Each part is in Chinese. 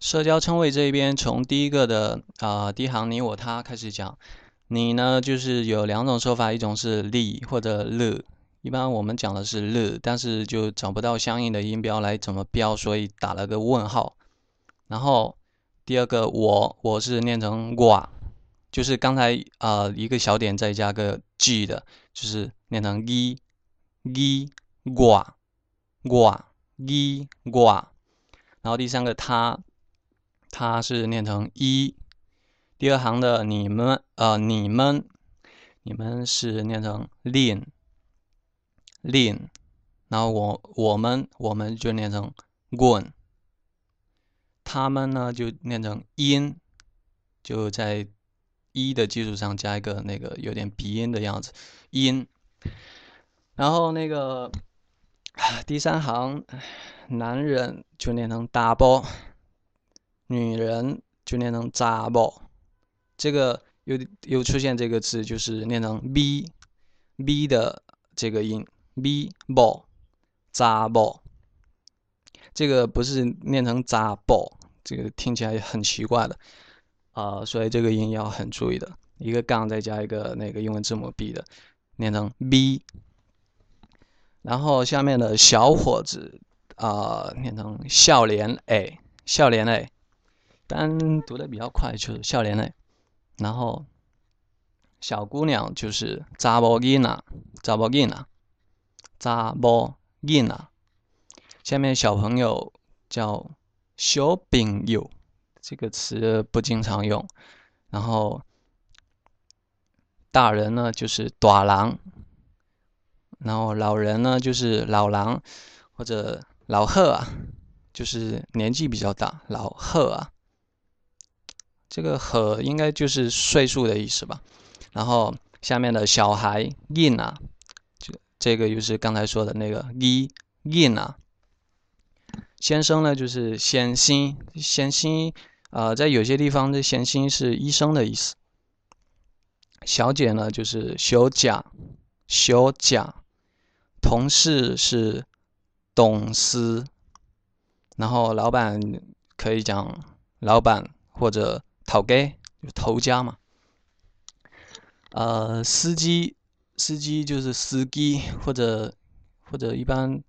社交称谓这一边，从第一个的啊第一行你我他开始讲。你呢，就是有两种说法，一种是力或者乐。一般我们讲的是乐，但是就找不到相应的音标来怎么标，所以打了个问号。然后第二个我，我是念成哇，就是刚才啊一个小点再加个 g 的，就是念成一一哇哇一哇。然后第三个他，他是念成一。第二行的你们，呃，你们，你们是念成 lin，lin，然后我我们我们就念成 gun，他们呢就念成 in，就在一的基础上加一个那个有点鼻音的样子。in，然后那个第三行男人就念成 double，女人就念成 double。这个又又出现这个字，就是念成 b b 的这个音 b 包扎 ball，这个不是念成扎 ball，这个听起来很奇怪的啊，所以这个音要很注意的，一个杠再加一个那个英文字母 b 的，念成 b。然后下面的小伙子啊，念成笑脸 a 笑脸 a，单读的比较快，就是笑脸 a。然后，小姑娘就是扎波吉娜，扎波吉娜，扎波吉娜。下面小朋友叫小朋友，这个词不经常用。然后，大人呢就是大郎，然后老人呢就是老狼或者老贺啊，就是年纪比较大，老贺啊。这个“和”应该就是岁数的意思吧。然后下面的小孩 “in” 啊，这这个就是刚才说的那个 “i in” 啊。先生呢就是先生，先生啊，在有些地方的先生是医生的意思。小姐呢就是小贾，小贾。同事是董事，然后老板可以讲老板或者。头家就头家嘛，呃，司机司机就是司机，或者或者一般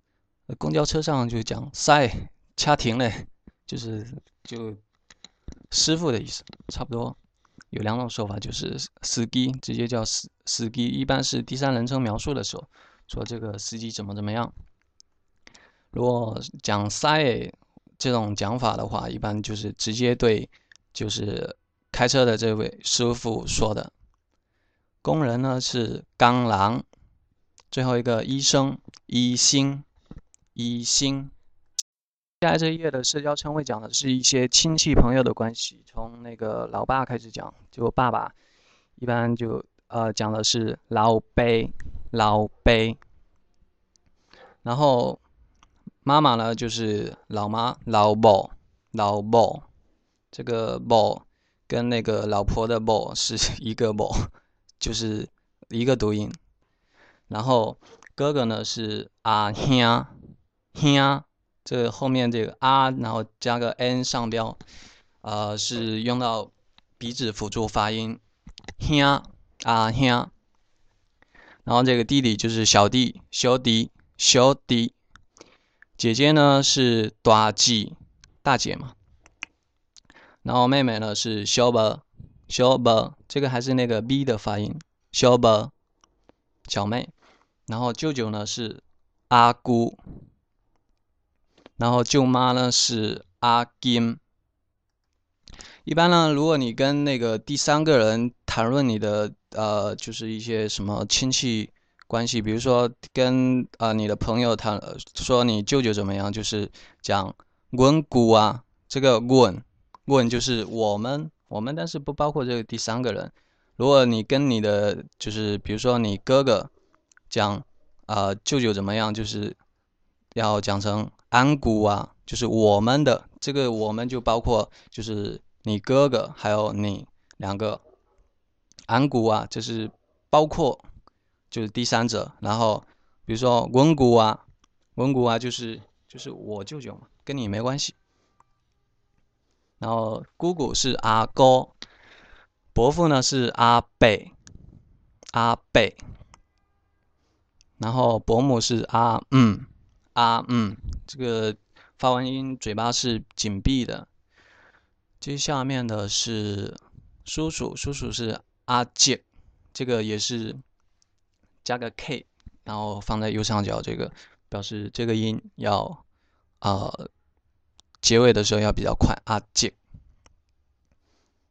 公交车上就讲塞掐停嘞，就是就师傅的意思，差不多有两种说法，就是司机直接叫司司机，一般是第三人称描述的时候说这个司机怎么怎么样。如果讲塞这种讲法的话，一般就是直接对。就是开车的这位师傅说的。工人呢是钢狼，最后一个医生医星医星。接下来这一页的社交称谓讲的是一些亲戚朋友的关系，从那个老爸开始讲，就爸爸一般就呃讲的是老伯老伯，然后妈妈呢就是老妈老婆老婆。这个 “bo” 跟那个老婆的 “bo” 是 一个 “bo”，就是一个读音。然后哥哥呢是阿兄兄，这后面这个啊，然后加个 n 上标，呃，是用到鼻子辅助发音兄阿兄。然后这个弟弟就是小弟小弟小弟，姐姐呢是大姐大姐嘛。然后妹妹呢是小伯，小伯，这个还是那个 b 的发音，小伯，小妹。然后舅舅呢是阿姑，然后舅妈呢是阿金。一般呢，如果你跟那个第三个人谈论你的呃，就是一些什么亲戚关系，比如说跟啊你的朋友谈说你舅舅怎么样，就是讲滚姑啊，这个滚。问就是我们，我们，但是不包括这个第三个人。如果你跟你的就是，比如说你哥哥讲啊，舅舅怎么样，就是要讲成安姑啊，就是我们的这个我们就包括就是你哥哥还有你两个安姑啊，就是包括就是第三者。然后比如说文姑啊，文姑啊，就是就是我舅舅嘛，跟你没关系。然后姑姑是阿哥，伯父呢是阿贝，阿贝，然后伯母是阿嗯，阿嗯，这个发完音嘴巴是紧闭的。接下面的是叔叔，叔叔是阿杰，这个也是加个 K，然后放在右上角，这个表示这个音要呃结尾的时候要比较快，阿杰。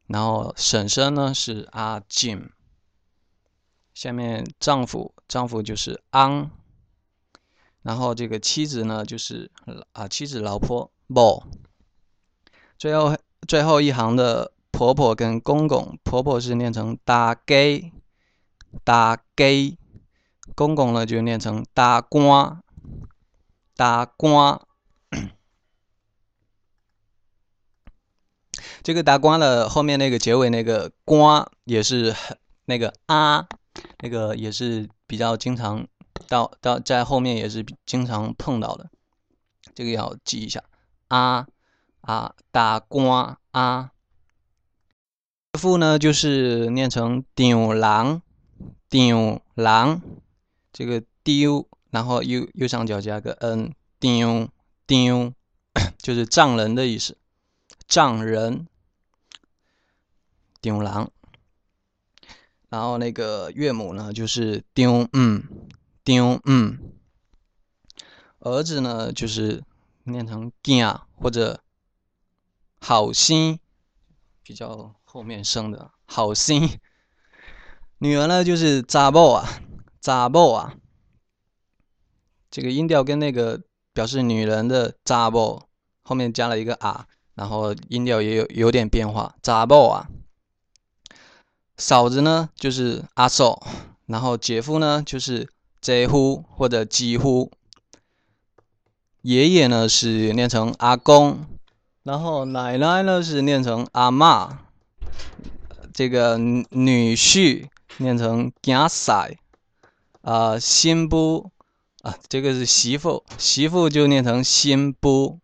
然后婶婶呢是阿静，下面丈夫，丈夫就是安，然后这个妻子呢就是啊妻子老婆某，最后。最后一行的婆婆跟公公，婆婆是念成大给大给，公公呢就念成大官大官。这个大官的后面那个结尾那个官也是那个啊，那个也是比较经常到到在后面也是经常碰到的，这个要记一下。啊。啊，大官啊，复呢就是念成丢郎，丢郎，这个丢，然后右右上角加个 n，丢丢，就是丈人的意思，丈人，丢郎。然后那个岳母呢就是丢嗯，丢嗯，儿子呢就是念成囝或者。好心，比较后面生的好心。女儿呢就是扎布啊，扎布啊。这个音调跟那个表示女人的扎布后面加了一个啊，然后音调也有有点变化。扎布啊。嫂子呢就是阿嫂，然后姐夫呢就是姐夫或者几乎。爷爷呢是念成阿公。然后奶奶呢是念成阿妈，这个女婿念成囝婿，啊新妇啊这个是媳妇，媳妇就念成新妇。